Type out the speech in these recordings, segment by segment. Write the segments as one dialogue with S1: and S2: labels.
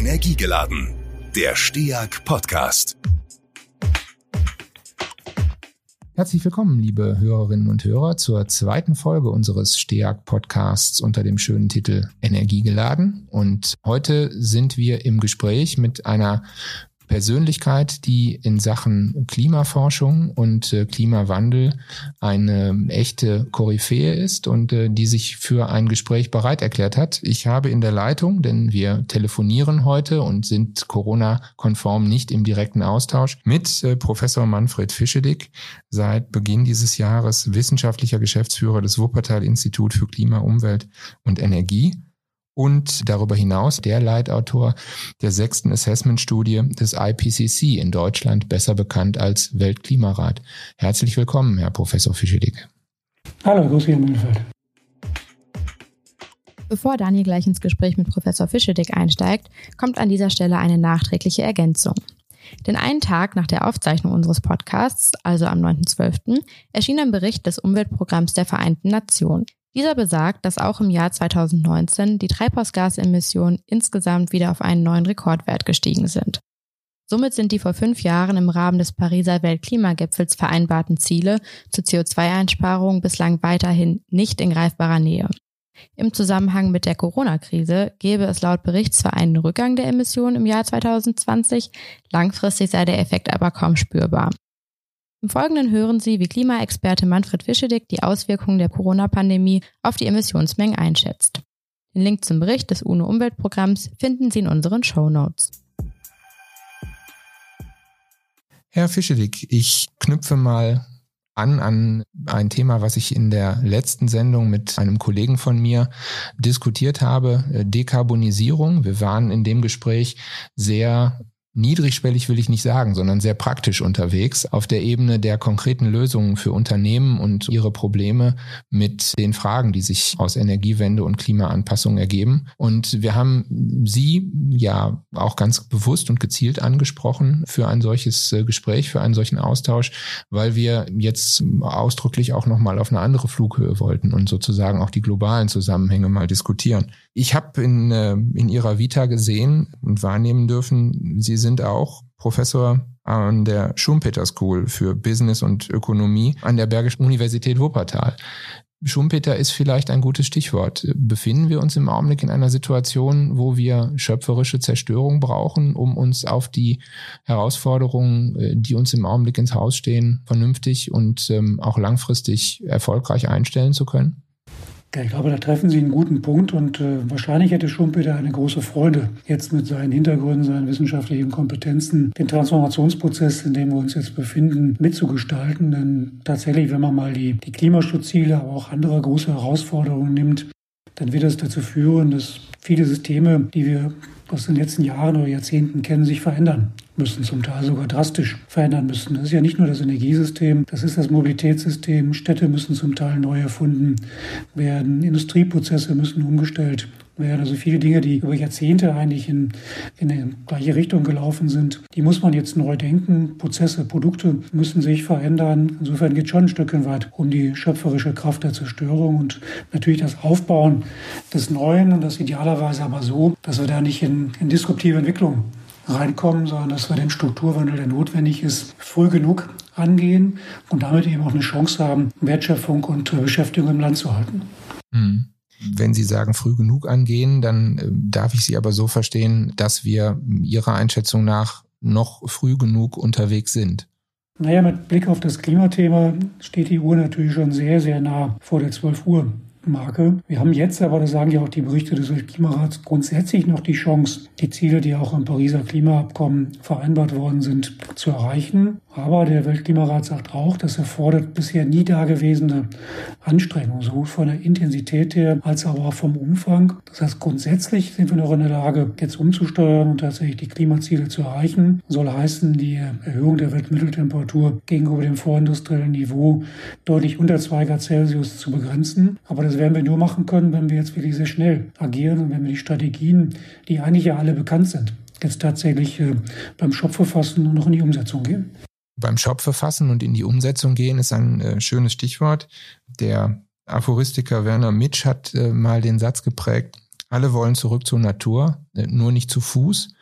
S1: Energiegeladen. Der STEAG Podcast.
S2: Herzlich willkommen, liebe Hörerinnen und Hörer, zur zweiten Folge unseres STEAG Podcasts unter dem schönen Titel Energiegeladen. Und heute sind wir im Gespräch mit einer Persönlichkeit, die in Sachen Klimaforschung und äh, Klimawandel eine echte Koryphäe ist und äh, die sich für ein Gespräch bereit erklärt hat. Ich habe in der Leitung, denn wir telefonieren heute und sind Corona-konform nicht im direkten Austausch, mit äh, Professor Manfred Fischedick, seit Beginn dieses Jahres wissenschaftlicher Geschäftsführer des Wuppertal-Institut für Klima, Umwelt und Energie und darüber hinaus der Leitautor der sechsten Assessment-Studie des IPCC in Deutschland, besser bekannt als Weltklimarat. Herzlich willkommen, Herr Professor Fischedick.
S3: Hallo, grüß Sie, Herr Mühlfeld.
S4: Bevor Daniel gleich ins Gespräch mit Professor Fischedick einsteigt, kommt an dieser Stelle eine nachträgliche Ergänzung. Denn einen Tag nach der Aufzeichnung unseres Podcasts, also am 9.12., erschien ein Bericht des Umweltprogramms der Vereinten Nationen. Dieser besagt, dass auch im Jahr 2019 die Treibhausgasemissionen insgesamt wieder auf einen neuen Rekordwert gestiegen sind. Somit sind die vor fünf Jahren im Rahmen des Pariser Weltklimagipfels vereinbarten Ziele zur CO2-Einsparung bislang weiterhin nicht in greifbarer Nähe. Im Zusammenhang mit der Corona-Krise gäbe es laut Berichtsverein einen Rückgang der Emissionen im Jahr 2020, langfristig sei der Effekt aber kaum spürbar. Im Folgenden hören Sie, wie Klimaexperte Manfred Fischedick die Auswirkungen der Corona-Pandemie auf die Emissionsmengen einschätzt. Den Link zum Bericht des UNO-Umweltprogramms finden Sie in unseren Show Notes.
S2: Herr Fischedick, ich knüpfe mal an an ein Thema, was ich in der letzten Sendung mit einem Kollegen von mir diskutiert habe, Dekarbonisierung. Wir waren in dem Gespräch sehr niedrigschwellig will ich nicht sagen, sondern sehr praktisch unterwegs auf der Ebene der konkreten Lösungen für Unternehmen und ihre Probleme mit den Fragen, die sich aus Energiewende und Klimaanpassung ergeben. Und wir haben Sie ja auch ganz bewusst und gezielt angesprochen für ein solches äh, Gespräch, für einen solchen Austausch, weil wir jetzt ausdrücklich auch nochmal auf eine andere Flughöhe wollten und sozusagen auch die globalen Zusammenhänge mal diskutieren. Ich habe in, äh, in Ihrer Vita gesehen und wahrnehmen dürfen, Sie sind auch Professor an der Schumpeter School für Business und Ökonomie an der Bergischen Universität Wuppertal. Schumpeter ist vielleicht ein gutes Stichwort. Befinden wir uns im Augenblick in einer Situation, wo wir schöpferische Zerstörung brauchen, um uns auf die Herausforderungen, äh, die uns im Augenblick ins Haus stehen, vernünftig und ähm, auch langfristig erfolgreich einstellen zu können?
S3: Ja, ich glaube, da treffen Sie einen guten Punkt und äh, wahrscheinlich hätte Schumpeter eine große Freude, jetzt mit seinen Hintergründen, seinen wissenschaftlichen Kompetenzen, den Transformationsprozess, in dem wir uns jetzt befinden, mitzugestalten. Denn tatsächlich, wenn man mal die, die Klimaschutzziele, aber auch andere große Herausforderungen nimmt, dann wird das dazu führen, dass viele Systeme, die wir aus den letzten Jahren oder Jahrzehnten kennen, sich verändern müssen, zum Teil sogar drastisch verändern müssen. Das ist ja nicht nur das Energiesystem, das ist das Mobilitätssystem. Städte müssen zum Teil neu erfunden werden, Industrieprozesse müssen umgestellt werden. Also viele Dinge, die über Jahrzehnte eigentlich in, in die gleiche Richtung gelaufen sind, die muss man jetzt neu denken. Prozesse, Produkte müssen sich verändern. Insofern geht es schon ein Stückchen weit um die schöpferische Kraft der Zerstörung und natürlich das Aufbauen des Neuen und das idealerweise aber so, dass wir da nicht in, in disruptive Entwicklung reinkommen, sondern dass wir den Strukturwandel, der notwendig ist, früh genug angehen und damit eben auch eine Chance haben, Wertschöpfung und Beschäftigung im Land zu halten.
S2: Hm. Wenn Sie sagen, früh genug angehen, dann äh, darf ich Sie aber so verstehen, dass wir Ihrer Einschätzung nach noch früh genug unterwegs sind.
S3: Naja, mit Blick auf das Klimathema steht die Uhr natürlich schon sehr, sehr nah vor der 12 Uhr. Marke. Wir haben jetzt aber, das sagen ja auch die Berichte des Weltklimarats, grundsätzlich noch die Chance, die Ziele, die auch im Pariser Klimaabkommen vereinbart worden sind, zu erreichen. Aber der Weltklimarat sagt auch, das erfordert bisher nie dagewesene Anstrengungen, sowohl von der Intensität her als auch vom Umfang. Das heißt, grundsätzlich sind wir noch in der Lage, jetzt umzusteuern und tatsächlich die Klimaziele zu erreichen. Soll heißen, die Erhöhung der Weltmitteltemperatur gegenüber dem vorindustriellen Niveau deutlich unter 2 Grad Celsius zu begrenzen. Aber das werden wir nur machen können, wenn wir jetzt wirklich sehr schnell agieren und wenn wir die Strategien, die eigentlich ja alle bekannt sind, jetzt tatsächlich äh, beim Schopfe fassen und noch in die Umsetzung gehen
S2: beim Schopfe fassen und in die Umsetzung gehen ist ein äh, schönes Stichwort. Der Aphoristiker Werner Mitsch hat äh, mal den Satz geprägt, Alle wollen zurück zur Natur, äh, nur nicht zu Fuß.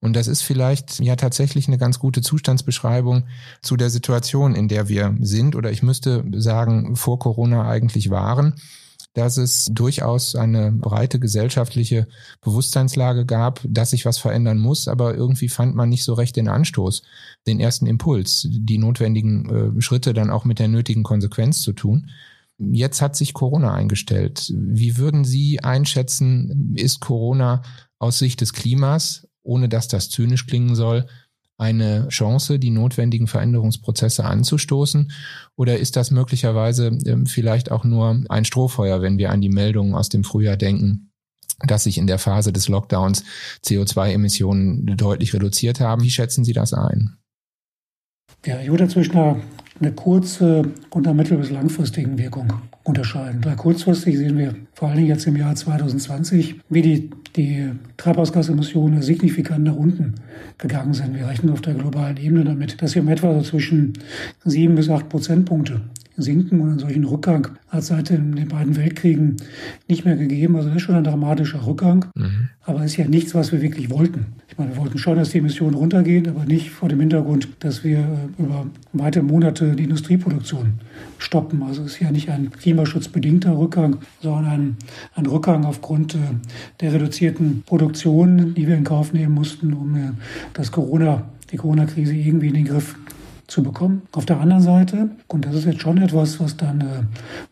S2: Und das ist vielleicht ja tatsächlich eine ganz gute Zustandsbeschreibung zu der Situation, in der wir sind oder ich müsste sagen, vor Corona eigentlich waren dass es durchaus eine breite gesellschaftliche Bewusstseinslage gab, dass sich was verändern muss, aber irgendwie fand man nicht so recht den Anstoß, den ersten Impuls, die notwendigen äh, Schritte dann auch mit der nötigen Konsequenz zu tun. Jetzt hat sich Corona eingestellt. Wie würden Sie einschätzen, ist Corona aus Sicht des Klimas ohne dass das zynisch klingen soll, eine Chance, die notwendigen Veränderungsprozesse anzustoßen? Oder ist das möglicherweise ähm, vielleicht auch nur ein Strohfeuer, wenn wir an die Meldungen aus dem Frühjahr denken, dass sich in der Phase des Lockdowns CO2-Emissionen deutlich reduziert haben? Wie schätzen Sie das ein?
S3: Ja, ich würde zwischen einer, einer kurze und einer mittel- bis langfristigen Wirkung unterscheiden. Bei kurzfristig sehen wir vor allen Dingen jetzt im Jahr 2020, wie die, die Treibhausgasemissionen signifikant nach unten gegangen sind. Wir rechnen auf der globalen Ebene damit, dass wir um etwa so zwischen sieben bis acht Prozentpunkte sinken und einen solchen Rückgang hat es seit den, den, beiden Weltkriegen nicht mehr gegeben. Also das ist schon ein dramatischer Rückgang, mhm. aber es ist ja nichts, was wir wirklich wollten. Ich meine, wir wollten schon, dass die Emissionen runtergehen, aber nicht vor dem Hintergrund, dass wir äh, über weitere Monate die Industrieproduktion stoppen. Also es ist ja nicht ein klimaschutzbedingter Rückgang, sondern ein, ein Rückgang aufgrund äh, der reduzierten Produktion, die wir in Kauf nehmen mussten, um äh, das Corona, die Corona-Krise irgendwie in den Griff zu bekommen. Auf der anderen Seite, und das ist jetzt schon etwas, was dann eine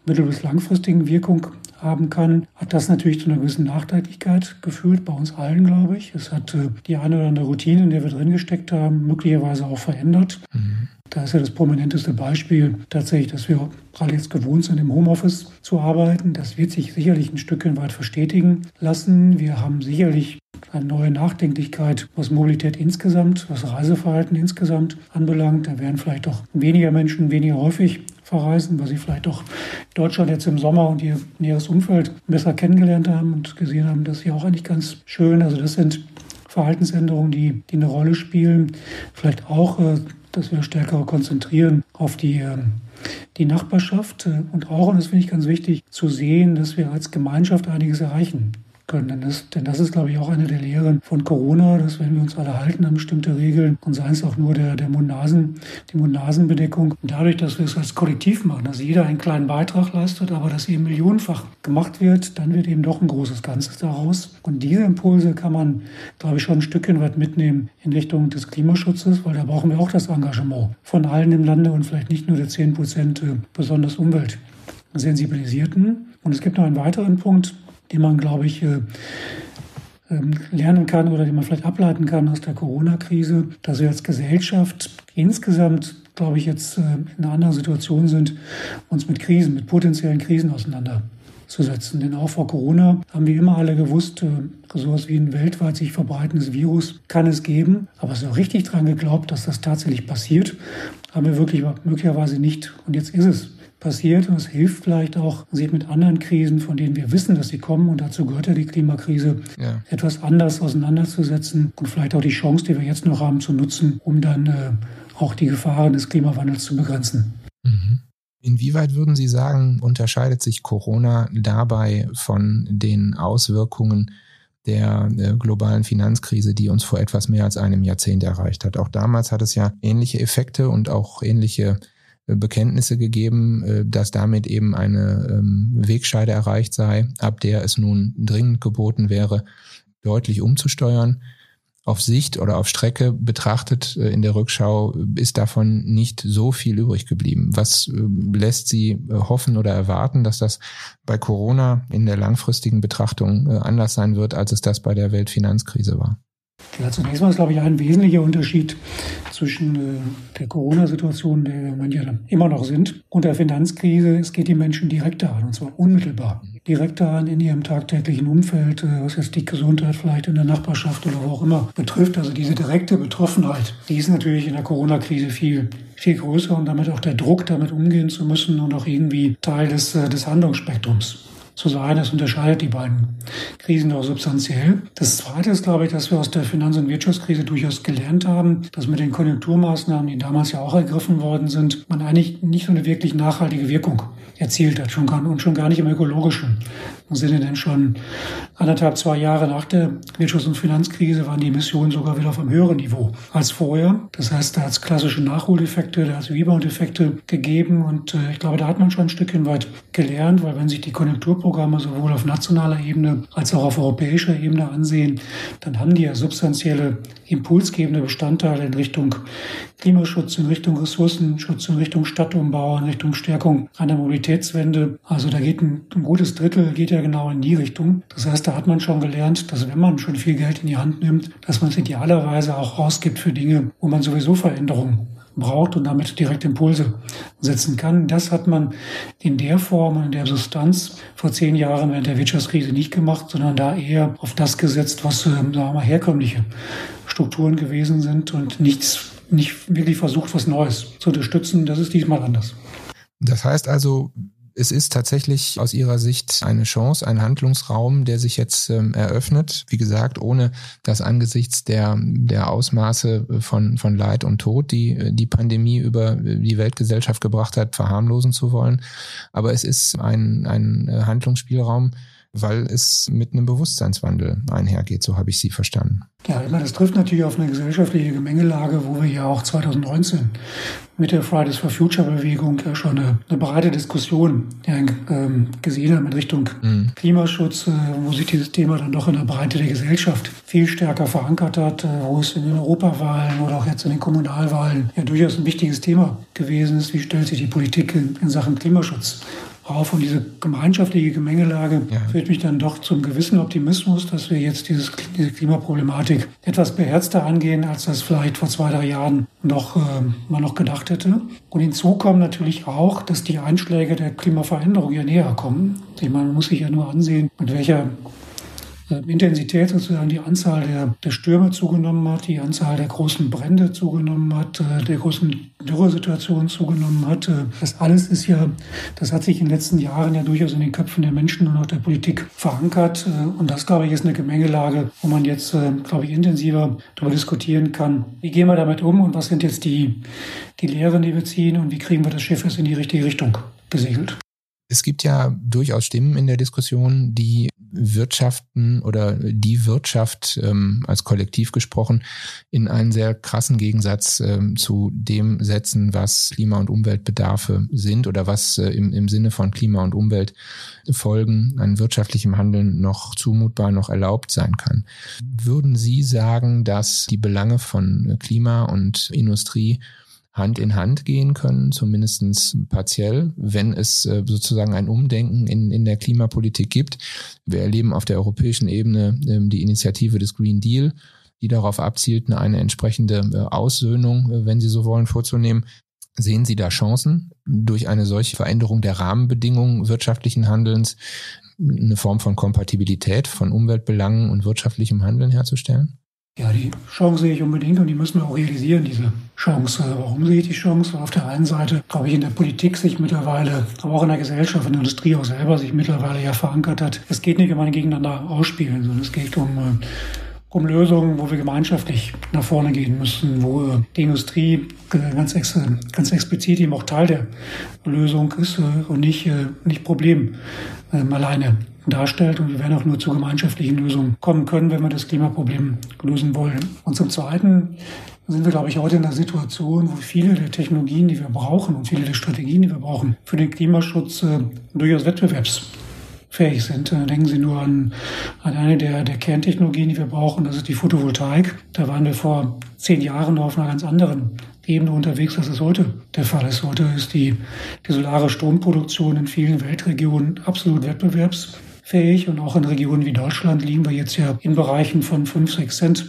S3: mittel- bis langfristigen Wirkung haben kann, hat das natürlich zu einer gewissen Nachteiligkeit geführt, bei uns allen, glaube ich. Es hat äh, die eine oder andere Routine, in der wir drin gesteckt haben, möglicherweise auch verändert. Mhm. Da ist ja das prominenteste Beispiel tatsächlich, dass wir gerade jetzt gewohnt sind, im Homeoffice zu arbeiten. Das wird sich sicherlich ein Stückchen weit verstetigen lassen. Wir haben sicherlich eine neue Nachdenklichkeit, was Mobilität insgesamt, was Reiseverhalten insgesamt anbelangt. Da werden vielleicht auch weniger Menschen weniger häufig verreisen, weil sie vielleicht auch Deutschland jetzt im Sommer und ihr näheres Umfeld besser kennengelernt haben und gesehen haben, dass sie auch eigentlich ganz schön. Also das sind Verhaltensänderungen, die, die eine Rolle spielen. Vielleicht auch, äh, dass wir stärker konzentrieren auf die ähm, die Nachbarschaft äh, und auch, und das finde ich ganz wichtig, zu sehen, dass wir als Gemeinschaft einiges erreichen können. Denn das, denn das ist, glaube ich, auch eine der Lehren von Corona, dass wenn wir uns alle halten an bestimmte Regeln und seien es auch nur der, der Mund-Nasen, die Mund-Nasen-Bedeckung, dadurch, dass wir es als Kollektiv machen, dass jeder einen kleinen Beitrag leistet, aber dass eben millionenfach gemacht wird, dann wird eben doch ein großes Ganzes daraus. Und diese Impulse kann man, glaube ich, schon ein Stückchen weit mitnehmen in Richtung des Klimaschutzes, weil da brauchen wir auch das Engagement von allen im Lande und vielleicht nicht nur der 10 Prozent äh, besonders umweltsensibilisierten. Und es gibt noch einen weiteren Punkt, den man, glaube ich, äh, ähm, lernen kann oder den man vielleicht ableiten kann aus der Corona-Krise, dass wir als Gesellschaft insgesamt, glaube ich, jetzt äh, in einer anderen Situation sind, uns mit Krisen, mit potenziellen Krisen auseinanderzusetzen. Denn auch vor Corona haben wir immer alle gewusst, äh, sowas wie ein weltweit sich verbreitendes Virus kann es geben. Aber so richtig dran geglaubt, dass das tatsächlich passiert, haben wir wirklich möglicherweise nicht. Und jetzt ist es passiert. Und es hilft vielleicht auch, sich mit anderen Krisen, von denen wir wissen, dass sie kommen, und dazu gehört ja die Klimakrise, ja. etwas anders auseinanderzusetzen und vielleicht auch die Chance, die wir jetzt noch haben, zu nutzen, um dann äh, auch die Gefahren des Klimawandels zu begrenzen.
S2: Mhm. Inwieweit würden Sie sagen, unterscheidet sich Corona dabei von den Auswirkungen der, der globalen Finanzkrise, die uns vor etwas mehr als einem Jahrzehnt erreicht hat? Auch damals hat es ja ähnliche Effekte und auch ähnliche Bekenntnisse gegeben, äh, dass damit eben eine ähm, Wegscheide erreicht sei, ab der es nun dringend geboten wäre, deutlich umzusteuern. Auf Sicht oder auf Strecke betrachtet äh, in der Rückschau ist davon nicht so viel übrig geblieben. Was äh, lässt Sie hoffen oder erwarten, dass das bei Corona in der langfristigen Betrachtung anders sein wird, als es das bei der Weltfinanzkrise war?
S3: Ja, zunächst mal ist, glaube ich, ein wesentlicher Unterschied zwischen äh, der Corona-Situation, der wir manche immer noch sind, und der Finanzkrise. Es geht die Menschen direkt an, und zwar unmittelbar. Direkt an in ihrem tagtäglichen Umfeld, äh, was jetzt die Gesundheit vielleicht in der Nachbarschaft oder wo auch immer betrifft. Also diese direkte Betroffenheit, die ist natürlich in der Corona-Krise viel, viel größer und damit auch der Druck, damit umgehen zu müssen und auch irgendwie Teil des, äh, des Handlungsspektrums zu sein. Das unterscheidet die beiden Krisen auch substanziell. Das Zweite ist, glaube ich, dass wir aus der Finanz- und Wirtschaftskrise durchaus gelernt haben, dass mit den Konjunkturmaßnahmen, die damals ja auch ergriffen worden sind, man eigentlich nicht so eine wirklich nachhaltige Wirkung erzielt hat schon gar, und schon gar nicht im ökologischen Sinne, denn schon anderthalb, zwei Jahre nach der Wirtschafts- und Finanzkrise waren die Emissionen sogar wieder auf einem höheren Niveau als vorher. Das heißt, da hat es klassische Nachholeffekte, da hat es Rebound-Effekte gegeben und äh, ich glaube, da hat man schon ein Stückchen weit gelernt, weil wenn sich die Konjunkturprogramme sowohl auf nationaler Ebene als auch auf europäischer Ebene ansehen, dann haben die ja substanzielle impulsgebende Bestandteile in Richtung Klimaschutz, in Richtung Ressourcenschutz, in Richtung Stadtumbau, in Richtung Stärkung einer Mobilitätswende. Also da geht ein, ein gutes Drittel geht ja genau in die Richtung. Das heißt, da hat man schon gelernt, dass wenn man schon viel Geld in die Hand nimmt, dass man es idealerweise auch rausgibt für Dinge, wo man sowieso Veränderungen braucht und damit direkt Impulse setzen kann. Das hat man in der Form und in der Substanz vor zehn Jahren während der Wirtschaftskrise nicht gemacht, sondern da eher auf das gesetzt, was äh, sagen wir mal, herkömmliche Strukturen gewesen sind und nichts, nicht wirklich versucht, was Neues zu unterstützen. Das ist diesmal anders.
S2: Das heißt also, es ist tatsächlich aus Ihrer Sicht eine Chance, ein Handlungsraum, der sich jetzt ähm, eröffnet. Wie gesagt, ohne das angesichts der, der Ausmaße von, von Leid und Tod, die die Pandemie über die Weltgesellschaft gebracht hat, verharmlosen zu wollen. Aber es ist ein, ein Handlungsspielraum, weil es mit einem Bewusstseinswandel einhergeht, so habe ich Sie verstanden.
S3: Ja, ich meine, das trifft natürlich auf eine gesellschaftliche Gemengelage, wo wir ja auch 2019 mit der Fridays for Future Bewegung ja schon eine, eine breite Diskussion ja, ähm, gesehen haben in Richtung mhm. Klimaschutz, äh, wo sich dieses Thema dann doch in der Breite der Gesellschaft viel stärker verankert hat, äh, wo es in den Europawahlen oder auch jetzt in den Kommunalwahlen ja durchaus ein wichtiges Thema gewesen ist. Wie stellt sich die Politik in, in Sachen Klimaschutz auf. Und diese gemeinschaftliche Gemengelage ja. führt mich dann doch zum gewissen Optimismus, dass wir jetzt dieses, diese Klimaproblematik etwas beherzter angehen, als das vielleicht vor zwei, drei Jahren noch äh, man noch gedacht hätte. Und hinzu kommt natürlich auch, dass die Einschläge der Klimaveränderung ja näher kommen. Ich meine, man muss sich ja nur ansehen, mit welcher Intensität sozusagen die Anzahl der, der Stürme zugenommen hat, die Anzahl der großen Brände zugenommen hat, äh, der großen Dürresituationen zugenommen hat. Äh, das alles ist ja, das hat sich in den letzten Jahren ja durchaus in den Köpfen der Menschen und auch der Politik verankert. Und das, glaube ich, ist eine Gemengelage, wo man jetzt, glaube ich, intensiver darüber diskutieren kann. Wie gehen wir damit um und was sind jetzt die, die Lehren, die wir ziehen und wie kriegen wir das Schiff jetzt in die richtige Richtung gesegelt?
S2: Es gibt ja durchaus Stimmen in der Diskussion, die Wirtschaften oder die Wirtschaft ähm, als Kollektiv gesprochen in einen sehr krassen Gegensatz ähm, zu dem setzen, was Klima- und Umweltbedarfe sind oder was äh, im, im Sinne von Klima- und Umweltfolgen an wirtschaftlichem Handeln noch zumutbar, noch erlaubt sein kann. Würden Sie sagen, dass die Belange von Klima und Industrie Hand in Hand gehen können, zumindestens partiell, wenn es äh, sozusagen ein Umdenken in, in der Klimapolitik gibt. Wir erleben auf der europäischen Ebene ähm, die Initiative des Green Deal, die darauf abzielt, eine entsprechende äh, Aussöhnung, äh, wenn Sie so wollen, vorzunehmen. Sehen Sie da Chancen, durch eine solche Veränderung der Rahmenbedingungen wirtschaftlichen Handelns eine Form von Kompatibilität von Umweltbelangen und wirtschaftlichem Handeln herzustellen?
S3: Ja, die Chance sehe ich unbedingt und die müssen wir auch realisieren, diese Chance. Warum sehe ich die Chance? Auf der einen Seite, glaube ich, in der Politik sich mittlerweile, aber auch in der Gesellschaft, in der Industrie auch selber sich mittlerweile ja verankert hat. Es geht nicht um ein Gegeneinander ausspielen, sondern es geht um, äh, um Lösungen, wo wir gemeinschaftlich nach vorne gehen müssen, wo äh, die Industrie ganz, ex ganz explizit eben auch Teil der Lösung ist äh, und nicht, nicht Problem ähm, alleine darstellt. Und wir werden auch nur zu gemeinschaftlichen Lösungen kommen können, wenn wir das Klimaproblem lösen wollen. Und zum Zweiten sind wir, glaube ich, heute in einer Situation, wo viele der Technologien, die wir brauchen und viele der Strategien, die wir brauchen für den Klimaschutz, äh, durchaus wettbewerbsfähig sind. Äh, denken Sie nur an, an eine der, der Kerntechnologien, die wir brauchen, das ist die Photovoltaik. Da waren wir vor zehn Jahren noch auf einer ganz anderen Ebene unterwegs, als es heute der Fall ist. Heute ist die, die solare Stromproduktion in vielen Weltregionen absolut wettbewerbsfähig fähig und auch in Regionen wie Deutschland liegen wir jetzt ja in Bereichen von 5, 6 Cent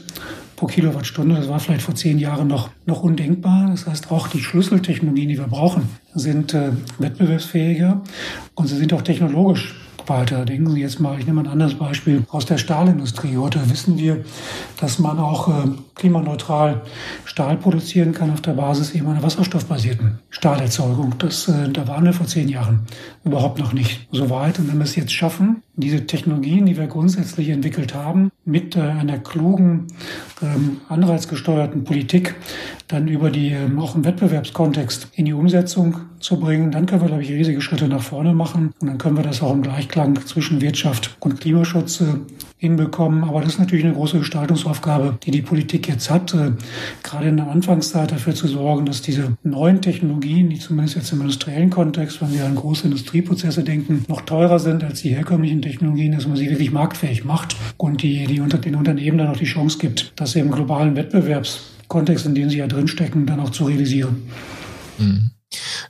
S3: pro Kilowattstunde. Das war vielleicht vor zehn Jahren noch, noch undenkbar. Das heißt, auch die Schlüsseltechnologien, die wir brauchen, sind äh, wettbewerbsfähiger und sie sind auch technologisch weiter. Denken Sie jetzt mal, ich nehme ein anderes Beispiel aus der Stahlindustrie. Heute wissen wir, dass man auch äh, klimaneutral Stahl produzieren kann auf der Basis eben einer wasserstoffbasierten Stahlerzeugung. Das, äh, da waren wir vor zehn Jahren überhaupt noch nicht so weit. Und wenn wir es jetzt schaffen, diese Technologien, die wir grundsätzlich entwickelt haben, mit äh, einer klugen, ähm, anreizgesteuerten Politik dann über die, ähm, auch im Wettbewerbskontext in die Umsetzung zu bringen, dann können wir, glaube ich, riesige Schritte nach vorne machen. Und dann können wir das auch im Gleichklang zwischen Wirtschaft und Klimaschutz äh, hinbekommen. Aber das ist natürlich eine große Gestaltungsaufgabe, die die Politik jetzt hat, äh, gerade in der Anfangszeit dafür zu sorgen, dass diese neuen Technologien, die zumindest jetzt im industriellen Kontext, wenn wir an große Industrieprozesse denken, noch teurer sind als die herkömmlichen Technologien, dass man sie wirklich marktfähig macht und die, die unter den Unternehmen dann auch die Chance gibt, das im globalen Wettbewerbskontext, in dem sie ja drinstecken, dann auch zu realisieren.
S2: Mhm.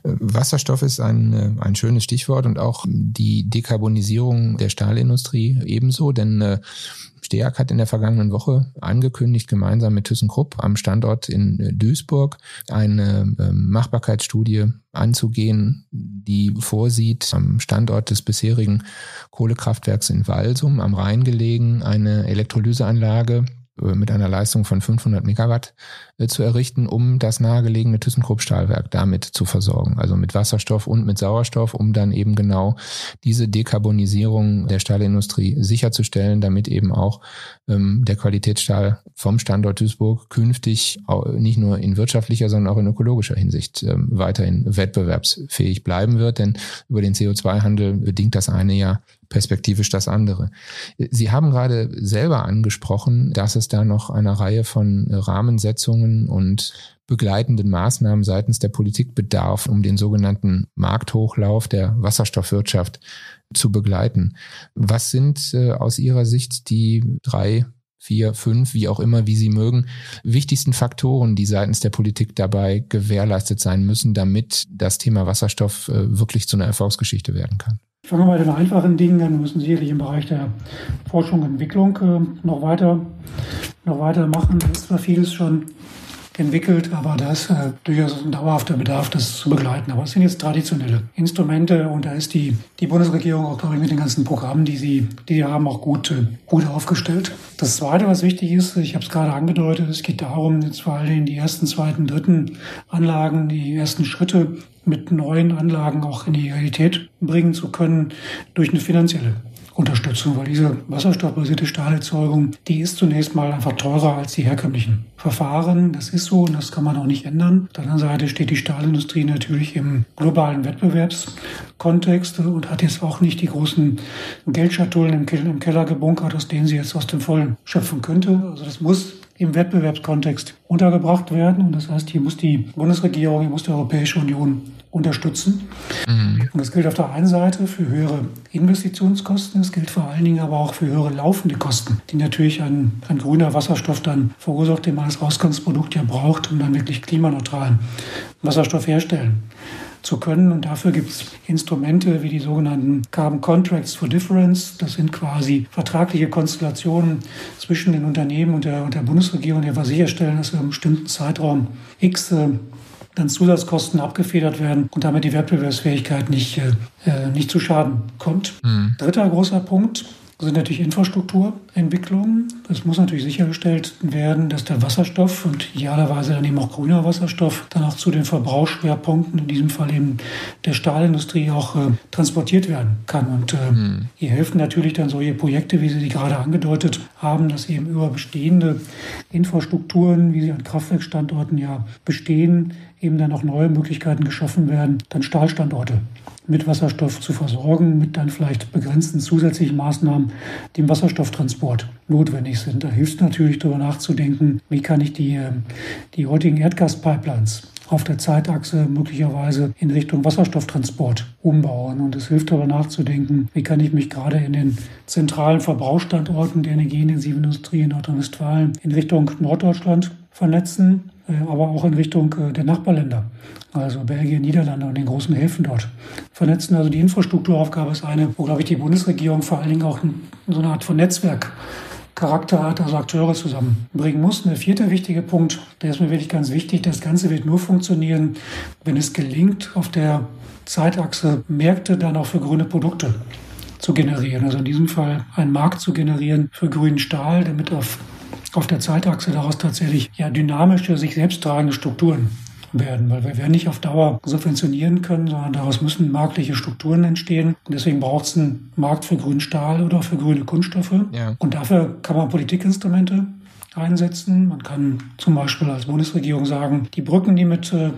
S2: Wasserstoff ist ein, äh, ein schönes Stichwort und auch die Dekarbonisierung der Stahlindustrie ebenso, denn äh, STEAG hat in der vergangenen Woche angekündigt, gemeinsam mit ThyssenKrupp am Standort in äh, Duisburg eine ähm, Machbarkeitsstudie anzugehen, die vorsieht, am Standort des bisherigen Kohlekraftwerks in Walsum am Rhein gelegen, eine Elektrolyseanlage mit einer Leistung von 500 Megawatt äh, zu errichten, um das nahegelegene ThyssenKrupp-Stahlwerk damit zu versorgen, also mit Wasserstoff und mit Sauerstoff, um dann eben genau diese Dekarbonisierung der Stahlindustrie sicherzustellen, damit eben auch ähm, der Qualitätsstahl vom Standort Duisburg künftig nicht nur in wirtschaftlicher, sondern auch in ökologischer Hinsicht ähm, weiterhin wettbewerbsfähig bleiben wird, denn über den CO2-Handel bedingt das eine ja perspektivisch das andere. Sie haben gerade selber angesprochen, dass es da noch eine Reihe von Rahmensetzungen und begleitenden Maßnahmen seitens der Politik bedarf, um den sogenannten Markthochlauf der Wasserstoffwirtschaft zu begleiten. Was sind äh, aus Ihrer Sicht die drei vier, fünf, wie auch immer, wie Sie mögen, wichtigsten Faktoren, die seitens der Politik dabei gewährleistet sein müssen, damit das Thema Wasserstoff äh, wirklich zu einer Erfolgsgeschichte werden kann?
S3: Fangen wir bei den einfachen Dingen an. Wir müssen sicherlich im Bereich der Forschung und Entwicklung äh, noch weiter, noch weiter machen. Da ist zwar vieles schon entwickelt, aber da ist äh, durchaus ein dauerhafter Bedarf, das zu begleiten. Aber es sind jetzt traditionelle Instrumente und da ist die, die Bundesregierung auch, glaube ich, mit den ganzen Programmen, die sie, die sie haben, auch gut, äh, gut aufgestellt. Das Zweite, was wichtig ist, ich habe es gerade angedeutet, es geht darum, jetzt vor allem die ersten, zweiten, dritten Anlagen, die ersten Schritte mit neuen Anlagen auch in die Realität bringen zu können durch eine finanzielle Unterstützung, weil diese wasserstoffbasierte Stahlerzeugung, die ist zunächst mal einfach teurer als die herkömmlichen Verfahren. Das ist so und das kann man auch nicht ändern. Auf der anderen Seite steht die Stahlindustrie natürlich im globalen Wettbewerbskontext und hat jetzt auch nicht die großen Geldschatullen im Keller gebunkert, aus denen sie jetzt aus dem Vollen schöpfen könnte. Also das muss im Wettbewerbskontext untergebracht werden. Und das heißt, hier muss die Bundesregierung, hier muss die Europäische Union unterstützen. Mhm. Und das gilt auf der einen Seite für höhere Investitionskosten, es gilt vor allen Dingen aber auch für höhere laufende Kosten, die natürlich ein, ein grüner Wasserstoff dann verursacht, den man als Ausgangsprodukt ja braucht, um dann wirklich klimaneutralen Wasserstoff herstellen zu können. Und dafür gibt es Instrumente wie die sogenannten Carbon Contracts for Difference. Das sind quasi vertragliche Konstellationen zwischen den Unternehmen und der, und der Bundesregierung, die einfach sicherstellen, dass wir einem bestimmten Zeitraum X äh, dann Zusatzkosten abgefedert werden und damit die Wettbewerbsfähigkeit nicht, äh, äh nicht zu Schaden kommt. Mhm. Dritter großer Punkt sind natürlich Infrastrukturentwicklungen. Es muss natürlich sichergestellt werden, dass der Wasserstoff und idealerweise dann eben auch grüner Wasserstoff dann auch zu den Verbrauchsschwerpunkten, in diesem Fall eben der Stahlindustrie, auch äh, transportiert werden kann. Und äh, mhm. hier helfen natürlich dann solche Projekte, wie Sie die gerade angedeutet haben, dass eben über bestehende Infrastrukturen, wie sie an Kraftwerkstandorten ja bestehen, eben dann auch neue Möglichkeiten geschaffen werden, dann Stahlstandorte mit Wasserstoff zu versorgen, mit dann vielleicht begrenzten zusätzlichen Maßnahmen, die im Wasserstofftransport notwendig sind. Da hilft natürlich darüber nachzudenken, wie kann ich die, ähm, die heutigen Erdgaspipelines auf der Zeitachse möglicherweise in Richtung Wasserstofftransport umbauen. Und es hilft darüber nachzudenken, wie kann ich mich gerade in den zentralen Verbrauchsstandorten der energieintensiven Industrie in Nordrhein-Westfalen in Richtung Norddeutschland vernetzen aber auch in Richtung äh, der Nachbarländer, also Belgien, Niederlande und den großen Häfen dort vernetzen. Also die Infrastrukturaufgabe ist eine, wo, glaube ich, die Bundesregierung vor allen Dingen auch so eine Art von Netzwerk Charakter hat, also Akteure zusammenbringen muss. Und der vierte wichtige Punkt, der ist mir wirklich ganz wichtig, das Ganze wird nur funktionieren, wenn es gelingt, auf der Zeitachse Märkte dann auch für grüne Produkte zu generieren. Also in diesem Fall einen Markt zu generieren für grünen Stahl, damit auf auf der Zeitachse daraus tatsächlich ja dynamische, sich selbst tragende Strukturen werden, weil wir werden nicht auf Dauer subventionieren können, sondern daraus müssen marktliche Strukturen entstehen. Und deswegen braucht es einen Markt für grünen Stahl oder für grüne Kunststoffe. Ja. Und dafür kann man Politikinstrumente einsetzen. Man kann zum Beispiel als Bundesregierung sagen, die Brücken, die mit äh,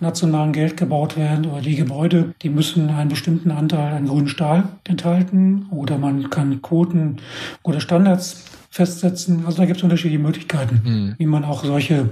S3: nationalem Geld gebaut werden oder die Gebäude, die müssen einen bestimmten Anteil an grünen Stahl enthalten. Oder man kann Quoten oder Standards festsetzen. Also da gibt es unterschiedliche Möglichkeiten, mhm. wie man auch solche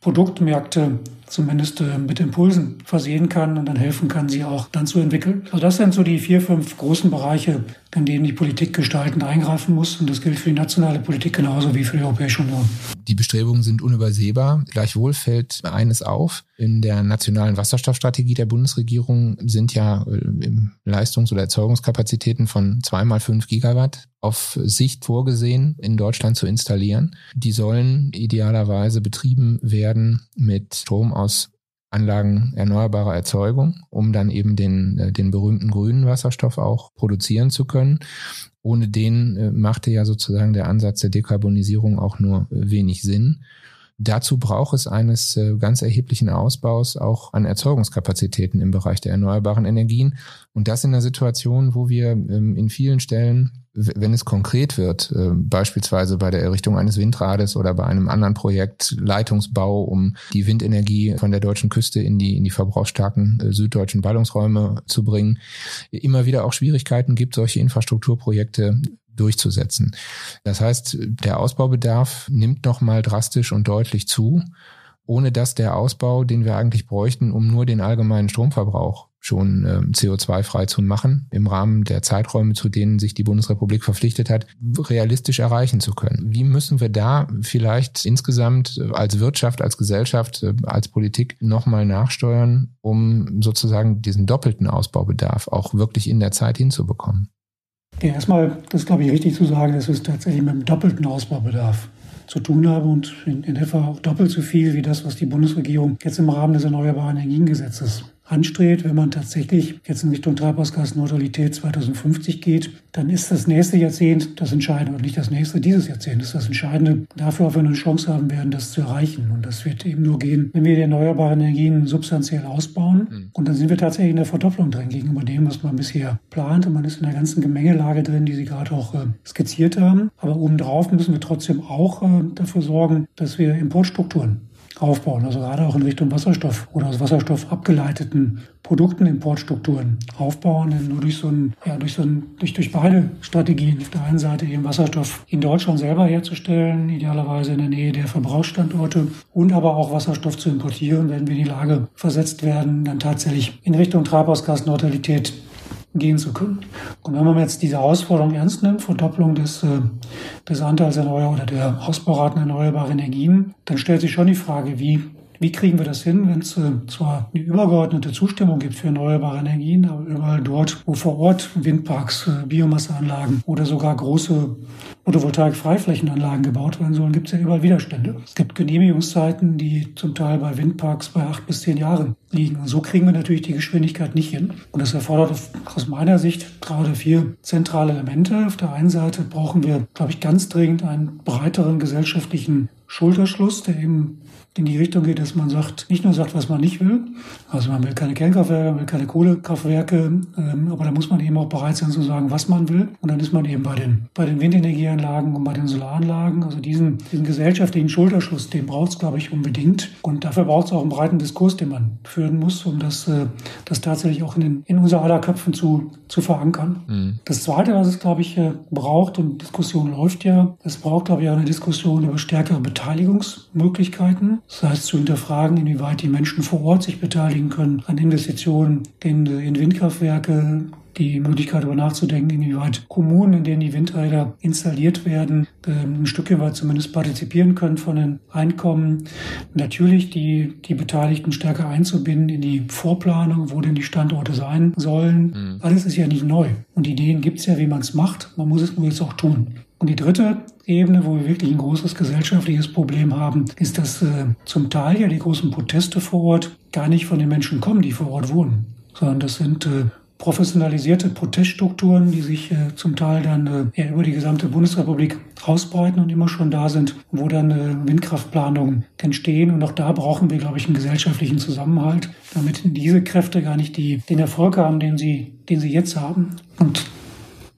S3: Produktmärkte zumindest äh, mit Impulsen versehen kann und dann helfen kann, sie auch dann zu entwickeln. Also das sind so die vier, fünf großen Bereiche, in denen die Politik gestaltend eingreifen muss. Und das gilt für die nationale Politik genauso wie für die Europäische Union.
S2: Die Bestrebungen sind unübersehbar. Gleichwohl fällt eines auf. In der nationalen Wasserstoffstrategie der Bundesregierung sind ja äh, Leistungs- oder Erzeugungskapazitäten von zweimal fünf Gigawatt auf Sicht vorgesehen, in Deutschland zu installieren. Die sollen idealerweise betrieben werden mit Strom aus Anlagen erneuerbarer Erzeugung, um dann eben den, äh, den berühmten grünen Wasserstoff auch produzieren zu können. Ohne den äh, machte ja sozusagen der Ansatz der Dekarbonisierung auch nur wenig Sinn. Dazu braucht es eines äh, ganz erheblichen Ausbaus auch an Erzeugungskapazitäten im Bereich der erneuerbaren Energien. Und das in einer Situation, wo wir ähm, in vielen Stellen, wenn es konkret wird, äh, beispielsweise bei der Errichtung eines Windrades oder bei einem anderen Projekt Leitungsbau, um die Windenergie von der deutschen Küste in die, in die verbrauchsstarken äh, süddeutschen Ballungsräume zu bringen, immer wieder auch Schwierigkeiten gibt, solche Infrastrukturprojekte durchzusetzen. Das heißt, der Ausbaubedarf nimmt nochmal drastisch und deutlich zu, ohne dass der Ausbau, den wir eigentlich bräuchten, um nur den allgemeinen Stromverbrauch schon äh, CO2-frei zu machen, im Rahmen der Zeiträume, zu denen sich die Bundesrepublik verpflichtet hat, realistisch erreichen zu können. Wie müssen wir da vielleicht insgesamt als Wirtschaft, als Gesellschaft, äh, als Politik nochmal nachsteuern, um sozusagen diesen doppelten Ausbaubedarf auch wirklich in der Zeit hinzubekommen?
S3: Ja, erstmal, das ist, glaube ich, richtig zu sagen, dass wir es tatsächlich mit einem doppelten Ausbaubedarf zu tun haben und in, in etwa auch doppelt so viel wie das, was die Bundesregierung jetzt im Rahmen des Erneuerbaren Energiengesetzes anstrebt, wenn man tatsächlich jetzt in Richtung Treibhausgasneutralität 2050 geht, dann ist das nächste Jahrzehnt das Entscheidende und nicht das nächste, dieses Jahrzehnt ist das Entscheidende dafür, ob wir eine Chance haben werden, das zu erreichen. Und das wird eben nur gehen, wenn wir die erneuerbaren Energien substanziell ausbauen. Mhm. Und dann sind wir tatsächlich in der Verdopplung drin gegenüber dem, was man bisher plant. Und man ist in der ganzen Gemengelage drin, die Sie gerade auch äh, skizziert haben. Aber obendrauf müssen wir trotzdem auch äh, dafür sorgen, dass wir Importstrukturen aufbauen, also gerade auch in Richtung Wasserstoff oder aus Wasserstoff abgeleiteten Produkten, Importstrukturen aufbauen, denn nur durch so ein, ja, durch so ein, durch, durch beide Strategien, auf der einen Seite eben Wasserstoff in Deutschland selber herzustellen, idealerweise in der Nähe der Verbrauchsstandorte und aber auch Wasserstoff zu importieren, werden wir in die Lage versetzt werden, dann tatsächlich in Richtung Treibhausgasneutralität gehen zu können. Und wenn man jetzt diese Herausforderung ernst nimmt, Verdopplung des, äh, des Anteils erneuerbarer oder der Ausbauraten erneuerbarer Energien, dann stellt sich schon die Frage, wie wie kriegen wir das hin, wenn es äh, zwar eine übergeordnete Zustimmung gibt für erneuerbare Energien, aber überall dort, wo vor Ort Windparks, äh, Biomasseanlagen oder sogar große Photovoltaik-Freiflächenanlagen gebaut werden sollen, gibt es ja überall Widerstände. Es gibt Genehmigungszeiten, die zum Teil bei Windparks bei acht bis zehn Jahren liegen. Und so kriegen wir natürlich die Geschwindigkeit nicht hin. Und das erfordert aus meiner Sicht drei oder vier zentrale Elemente. Auf der einen Seite brauchen wir, glaube ich, ganz dringend einen breiteren gesellschaftlichen Schulterschluss, der eben in die Richtung geht, dass man sagt, nicht nur sagt, was man nicht will, also man will keine Kernkraftwerke, man will keine Kohlekraftwerke, ähm, aber da muss man eben auch bereit sein zu sagen, was man will. Und dann ist man eben bei den, bei den Windenergieanlagen und bei den Solaranlagen. Also diesen, diesen gesellschaftlichen Schulterschluss, den braucht es, glaube ich, unbedingt. Und dafür braucht es auch einen breiten Diskurs, den man führen muss, um das, äh, das tatsächlich auch in, den, in unser aller Köpfen zu, zu verankern. Mhm. Das Zweite, was es, glaube ich, äh, braucht, und Diskussion läuft ja, es braucht, glaube ich, auch eine Diskussion über stärkere Beteiligungsmöglichkeiten. Das heißt, zu hinterfragen, inwieweit die Menschen vor Ort sich beteiligen können an Investitionen in, in Windkraftwerke, die Möglichkeit darüber nachzudenken, inwieweit Kommunen, in denen die Windräder installiert werden, ähm, ein Stückchen weit zumindest partizipieren können von den Einkommen. Natürlich die, die Beteiligten stärker einzubinden in die Vorplanung, wo denn die Standorte sein sollen. Mhm. Alles ist ja nicht neu. Und Ideen gibt es ja, wie man es macht. Man muss es nur jetzt auch tun. Und die dritte Ebene, wo wir wirklich ein großes gesellschaftliches Problem haben, ist, dass äh, zum Teil ja die großen Proteste vor Ort gar nicht von den Menschen kommen, die vor Ort wohnen, sondern das sind äh, professionalisierte Proteststrukturen, die sich äh, zum Teil dann äh, über die gesamte Bundesrepublik ausbreiten und immer schon da sind, wo dann äh, Windkraftplanungen entstehen. Und auch da brauchen wir, glaube ich, einen gesellschaftlichen Zusammenhalt, damit diese Kräfte gar nicht die, den Erfolg haben, den sie, den sie jetzt haben. Und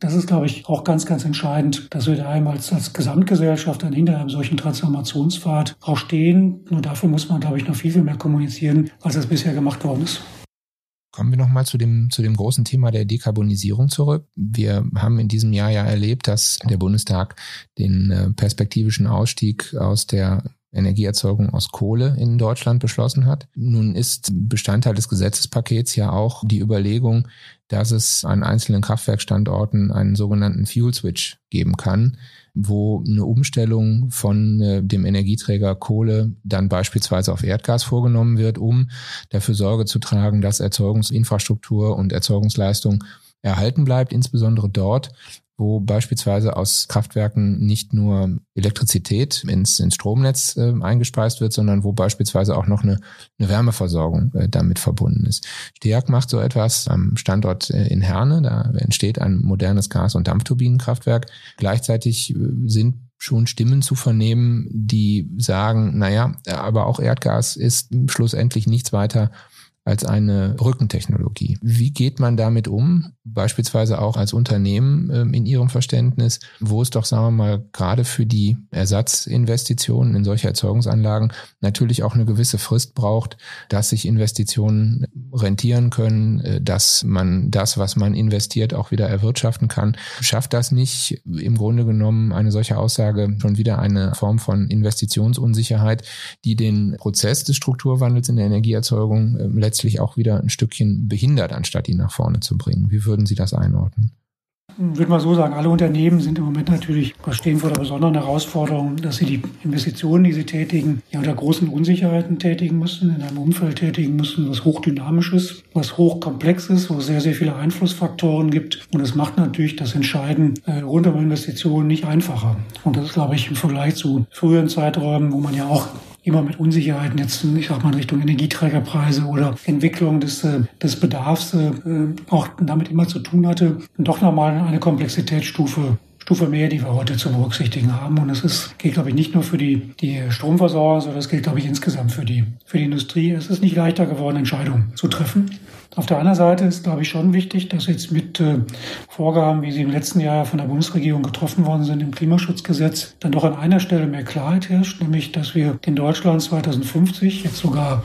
S3: das ist, glaube ich, auch ganz, ganz entscheidend, dass wir da einmal als, als Gesamtgesellschaft dann hinter einem solchen Transformationspfad auch stehen. Nur dafür muss man, glaube ich, noch viel, viel mehr kommunizieren, als das bisher gemacht worden ist.
S2: Kommen wir nochmal zu dem, zu dem großen Thema der Dekarbonisierung zurück. Wir haben in diesem Jahr ja erlebt, dass der Bundestag den äh, perspektivischen Ausstieg aus der Energieerzeugung aus Kohle in Deutschland beschlossen hat. Nun ist Bestandteil des Gesetzespakets ja auch die Überlegung, dass es an einzelnen Kraftwerkstandorten einen sogenannten Fuel Switch geben kann, wo eine Umstellung von äh, dem Energieträger Kohle dann beispielsweise auf Erdgas vorgenommen wird, um dafür Sorge zu tragen, dass Erzeugungsinfrastruktur und Erzeugungsleistung erhalten bleibt, insbesondere dort, wo beispielsweise aus Kraftwerken nicht nur Elektrizität ins, ins Stromnetz äh, eingespeist wird, sondern wo beispielsweise auch noch eine, eine Wärmeversorgung äh, damit verbunden ist. Steag macht so etwas am Standort äh, in Herne, da entsteht ein modernes Gas- und Dampfturbinenkraftwerk. Gleichzeitig äh, sind schon Stimmen zu vernehmen, die sagen, naja, aber auch Erdgas ist schlussendlich nichts weiter als eine Brückentechnologie. Wie geht man damit um? Beispielsweise auch als Unternehmen ähm, in Ihrem Verständnis, wo es doch, sagen wir mal, gerade für die Ersatzinvestitionen in solche Erzeugungsanlagen natürlich auch eine gewisse Frist braucht, dass sich Investitionen rentieren können, äh, dass man das, was man investiert, auch wieder erwirtschaften kann. Schafft das nicht im Grunde genommen eine solche Aussage schon wieder eine Form von Investitionsunsicherheit, die den Prozess des Strukturwandels in der Energieerzeugung ähm, letztlich auch wieder ein Stückchen behindert, anstatt ihn nach vorne zu bringen. Wie würden Sie das einordnen?
S3: Ich würde mal so sagen, alle Unternehmen sind im Moment natürlich, stehen vor der besonderen Herausforderung, dass sie die Investitionen, die sie tätigen, ja unter großen Unsicherheiten tätigen müssen, in einem Umfeld tätigen müssen, was hochdynamisch ist, was hochkomplex ist, wo es sehr, sehr viele Einflussfaktoren gibt. Und das macht natürlich das Entscheiden äh, rund um Investitionen nicht einfacher. Und das ist, glaube ich, im Vergleich zu früheren Zeiträumen, wo man ja auch immer mit Unsicherheiten jetzt, ich sag mal, in Richtung Energieträgerpreise oder Entwicklung des, äh, des Bedarfs äh, auch damit immer zu tun hatte, doch nochmal eine Komplexitätsstufe Stufe mehr, die wir heute zu berücksichtigen haben. Und es ist, gilt, glaube ich, nicht nur für die, die Stromversorger, sondern es gilt, glaube ich, insgesamt für die, für die Industrie. Es ist nicht leichter geworden, Entscheidungen zu treffen. Auf der anderen Seite ist, glaube ich, schon wichtig, dass jetzt mit äh, Vorgaben, wie sie im letzten Jahr von der Bundesregierung getroffen worden sind im Klimaschutzgesetz, dann doch an einer Stelle mehr Klarheit herrscht, nämlich, dass wir in Deutschland 2050 jetzt sogar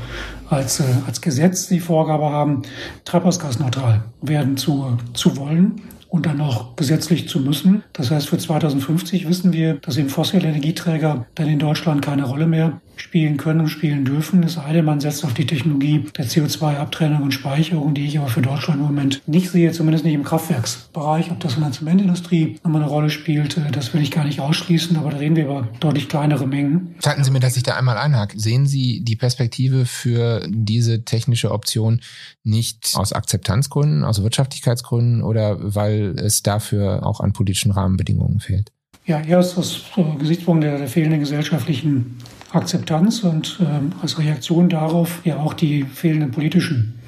S3: als, äh, als Gesetz die Vorgabe haben, treibhausgasneutral werden zu, zu wollen und dann auch gesetzlich zu müssen. Das heißt, für 2050 wissen wir, dass eben fossile Energieträger dann in Deutschland keine Rolle mehr spielen können und spielen dürfen. Sei denn, man setzt auf die Technologie der CO2-Abtrennung und Speicherung, die ich aber für Deutschland im Moment nicht sehe, zumindest nicht im Kraftwerksbereich. Ob das in der Zementindustrie nochmal eine Rolle spielt, äh, das will ich gar nicht ausschließen, aber da reden wir über deutlich kleinere Mengen.
S2: Statten Sie mir, dass ich da einmal einhake. Sehen Sie die Perspektive für diese technische Option nicht aus Akzeptanzgründen, aus Wirtschaftlichkeitsgründen oder weil es dafür auch an politischen Rahmenbedingungen fehlt?
S3: Ja, erst aus Gesichtspunkt der, der fehlenden gesellschaftlichen Akzeptanz und ähm, als Reaktion darauf ja auch die fehlenden politischen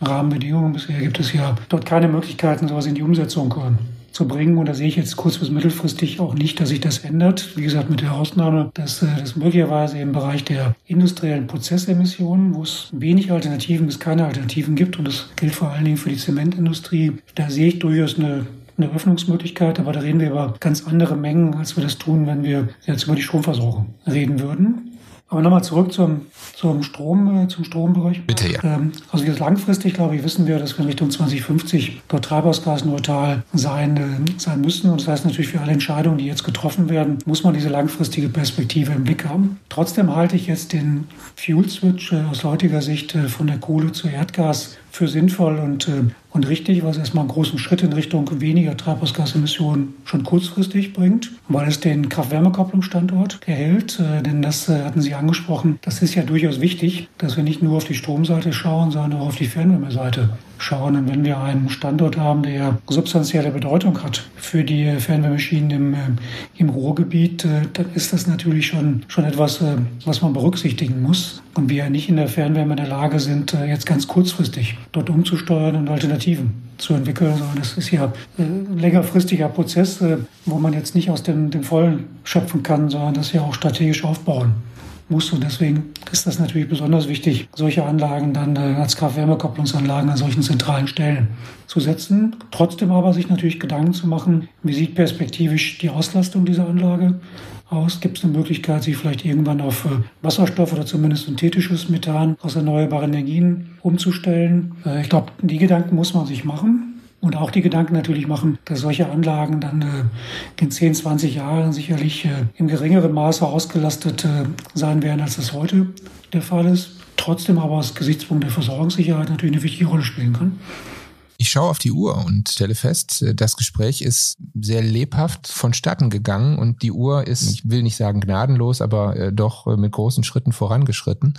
S3: Rahmenbedingungen. Bisher gibt es ja dort keine Möglichkeiten, sowas in die Umsetzung äh, zu bringen. Und da sehe ich jetzt kurz- bis mittelfristig auch nicht, dass sich das ändert. Wie gesagt, mit der Ausnahme, dass äh, das möglicherweise im Bereich der industriellen Prozessemissionen, wo es wenig Alternativen bis keine Alternativen gibt, und das gilt vor allen Dingen für die Zementindustrie, da sehe ich durchaus eine eine Öffnungsmöglichkeit, aber da reden wir über ganz andere Mengen, als wir das tun, wenn wir jetzt über die Stromversorgung reden würden. Aber nochmal zurück zum, zum Strom, äh, zum Strombereich.
S2: Bitte, ja.
S3: Ähm, also jetzt langfristig, glaube ich, wissen wir, dass wir in Richtung 2050 dort treibhausgasneutral sein, äh, sein müssen. Und das heißt natürlich für alle Entscheidungen, die jetzt getroffen werden, muss man diese langfristige Perspektive im Blick haben. Trotzdem halte ich jetzt den Fuel Switch äh, aus heutiger Sicht von der Kohle zu Erdgas für sinnvoll und, und richtig, es erstmal einen großen Schritt in Richtung weniger Treibhausgasemissionen schon kurzfristig bringt, weil es den Kraft-Wärme-Kopplungsstandort erhält. Äh, denn das äh, hatten Sie angesprochen. Das ist ja durchaus wichtig, dass wir nicht nur auf die Stromseite schauen, sondern auch auf die Fernwärmeseite schauen. Und wenn wir einen Standort haben, der substanzielle Bedeutung hat für die Fernwärmemaschinen im, äh, im Ruhrgebiet, äh, dann ist das natürlich schon, schon etwas, äh, was man berücksichtigen muss. Und wir nicht in der Fernwärme in der Lage sind, jetzt ganz kurzfristig dort umzusteuern und Alternativen zu entwickeln, sondern das ist ja ein längerfristiger Prozess, wo man jetzt nicht aus dem, dem Vollen schöpfen kann, sondern das ja auch strategisch aufbauen muss. Und deswegen ist das natürlich besonders wichtig, solche Anlagen dann äh, als Kraft-Wärme-Kopplungsanlagen an solchen zentralen Stellen zu setzen. Trotzdem aber sich natürlich Gedanken zu machen, wie sieht perspektivisch die Auslastung dieser Anlage aus? Gibt es eine Möglichkeit, sie vielleicht irgendwann auf äh, Wasserstoff oder zumindest synthetisches Methan aus erneuerbaren Energien umzustellen? Äh, ich glaube, die Gedanken muss man sich machen. Und auch die Gedanken natürlich machen, dass solche Anlagen dann äh, in 10, 20 Jahren sicherlich äh, im geringeren Maße ausgelastet äh, sein werden, als das heute der Fall ist. Trotzdem aber aus Gesichtspunkt der Versorgungssicherheit natürlich eine wichtige Rolle spielen kann.
S2: Ich schaue auf die Uhr und stelle fest, äh, das Gespräch ist sehr lebhaft vonstatten gegangen und die Uhr ist, ich will nicht sagen gnadenlos, aber äh, doch äh, mit großen Schritten vorangeschritten.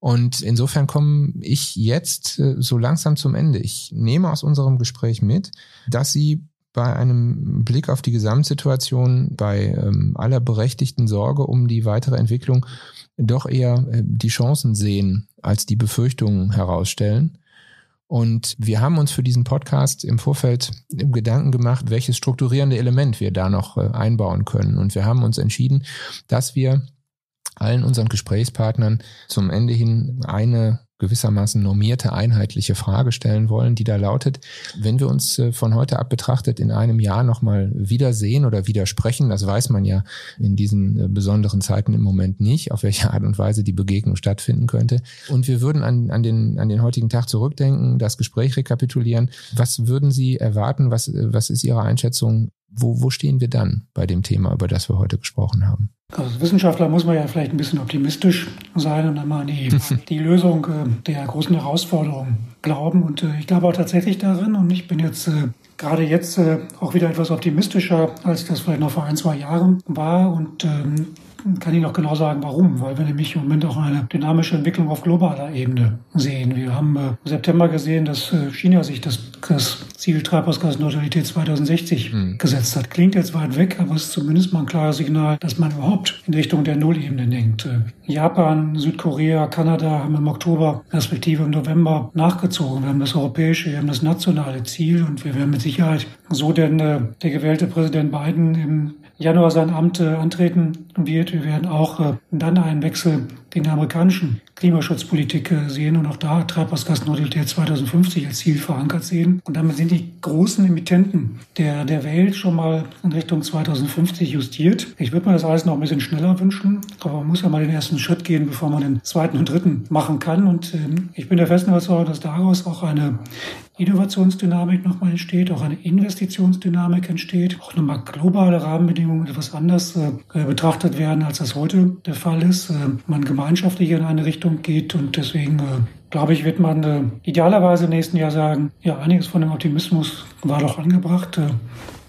S2: Und insofern komme ich jetzt so langsam zum Ende. Ich nehme aus unserem Gespräch mit, dass Sie bei einem Blick auf die Gesamtsituation, bei ähm, aller berechtigten Sorge um die weitere Entwicklung doch eher die Chancen sehen, als die Befürchtungen herausstellen. Und wir haben uns für diesen Podcast im Vorfeld im Gedanken gemacht, welches strukturierende Element wir da noch äh, einbauen können. Und wir haben uns entschieden, dass wir allen unseren Gesprächspartnern zum Ende hin eine gewissermaßen normierte, einheitliche Frage stellen wollen, die da lautet, wenn wir uns äh, von heute ab betrachtet in einem Jahr nochmal wiedersehen oder widersprechen, das weiß man ja in diesen äh, besonderen Zeiten im Moment nicht, auf welche Art und Weise die Begegnung stattfinden könnte. Und wir würden an, an, den, an den heutigen Tag zurückdenken, das Gespräch rekapitulieren. Was würden Sie erwarten? Was, äh, was ist Ihre Einschätzung? Wo, wo stehen wir dann bei dem Thema, über das wir heute gesprochen haben?
S3: Als Wissenschaftler muss man ja vielleicht ein bisschen optimistisch sein und einmal an die, die Lösung äh, der großen Herausforderungen glauben. Und äh, ich glaube auch tatsächlich daran. Und ich bin jetzt äh, gerade jetzt auch wieder etwas optimistischer, als das vielleicht noch vor ein, zwei Jahren war. Und ähm, kann ich noch genau sagen, warum. Weil wir nämlich im Moment auch eine dynamische Entwicklung auf globaler Ebene sehen. Wir haben äh, im September gesehen, dass äh, China sich das, das Ziel Treibhausgasneutralität 2060 mhm. gesetzt hat. Klingt jetzt weit weg, aber es ist zumindest mal ein klares Signal, dass man überhaupt in Richtung der Nullebene denkt. Äh, Japan, Südkorea, Kanada haben im Oktober, respektive im November nachgezogen. Wir haben das europäische, wir haben das nationale Ziel und wir werden mit Sicherheit so denn der gewählte Präsident Biden im Januar sein Amt äh, antreten wird. Wir werden auch äh, dann einen Wechsel in der amerikanischen Klimaschutzpolitik äh, sehen und auch da Treibhausgasneutralität 2050 als Ziel verankert sehen. Und damit sind die großen Emittenten der, der Welt schon mal in Richtung 2050 justiert. Ich würde mir das alles noch ein bisschen schneller wünschen, aber man muss ja mal den ersten Schritt gehen, bevor man den zweiten und dritten machen kann. Und ähm, ich bin der festen Überzeugung, dass daraus auch eine Innovationsdynamik nochmal entsteht, auch eine Investitionsdynamik entsteht, auch nochmal globale Rahmenbedingungen etwas anders äh, betrachtet werden, als das heute der Fall ist. Äh, man gemeinschaftlich in eine Richtung geht und deswegen äh, glaube ich, wird man äh, idealerweise im nächsten Jahr sagen, ja, einiges von dem Optimismus war doch angebracht. Äh,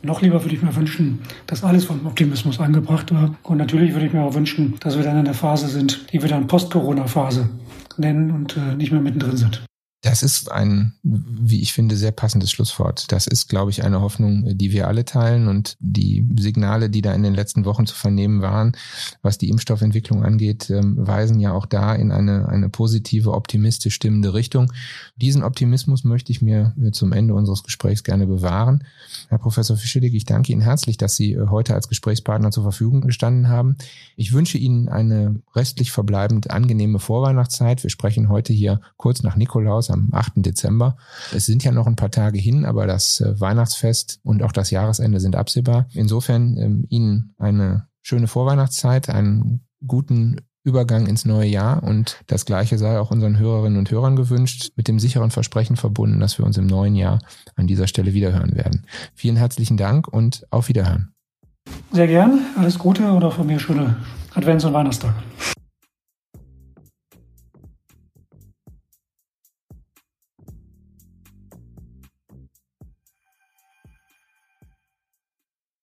S3: noch lieber würde ich mir wünschen, dass alles vom Optimismus angebracht war. Und natürlich würde ich mir auch wünschen, dass wir dann in der Phase sind, die wir dann Post-Corona-Phase nennen und äh, nicht mehr mittendrin sind.
S2: Das ist ein, wie ich finde, sehr passendes Schlusswort. Das ist, glaube ich, eine Hoffnung, die wir alle teilen und die Signale, die da in den letzten Wochen zu vernehmen waren, was die Impfstoffentwicklung angeht, ähm, weisen ja auch da in eine, eine positive, optimistisch stimmende Richtung. Diesen Optimismus möchte ich mir äh, zum Ende unseres Gesprächs gerne bewahren. Herr Professor Fischelig, ich danke Ihnen herzlich, dass Sie äh, heute als Gesprächspartner zur Verfügung gestanden haben. Ich wünsche Ihnen eine restlich verbleibend angenehme Vorweihnachtszeit. Wir sprechen heute hier kurz nach Nikolaus am 8. Dezember. Es sind ja noch ein paar Tage hin, aber das äh, Weihnachtsfest und auch das Jahresende sind absehbar. Insofern ähm, Ihnen eine schöne Vorweihnachtszeit, einen guten Übergang ins neue Jahr und das Gleiche sei auch unseren Hörerinnen und Hörern gewünscht, mit dem sicheren Versprechen verbunden, dass wir uns im neuen Jahr an dieser Stelle wiederhören werden. Vielen herzlichen Dank und auf Wiederhören.
S3: Sehr gern, alles Gute und auch von mir schöne Advents- und Weihnachtstage.